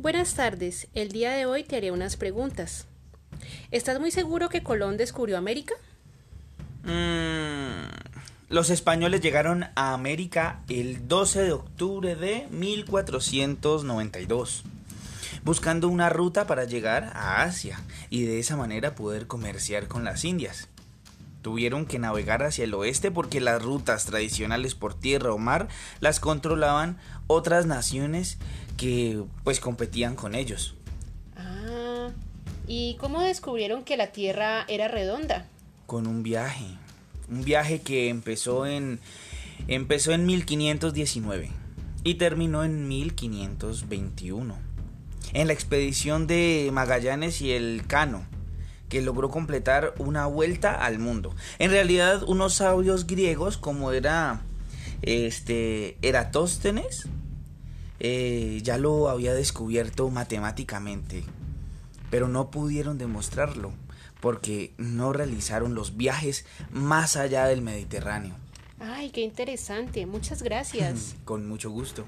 Buenas tardes. El día de hoy te haré unas preguntas. ¿Estás muy seguro que Colón descubrió América? Mm, los españoles llegaron a América el 12 de octubre de 1492, buscando una ruta para llegar a Asia y de esa manera poder comerciar con las Indias. Tuvieron que navegar hacia el oeste porque las rutas tradicionales por tierra o mar las controlaban otras naciones que pues competían con ellos. Ah, ¿y cómo descubrieron que la Tierra era redonda? Con un viaje, un viaje que empezó en empezó en 1519 y terminó en 1521. En la expedición de Magallanes y el Cano, que logró completar una vuelta al mundo. En realidad, unos sabios griegos como era este Eratóstenes eh, ya lo había descubierto matemáticamente, pero no pudieron demostrarlo porque no realizaron los viajes más allá del Mediterráneo. Ay, qué interesante. Muchas gracias. Con mucho gusto.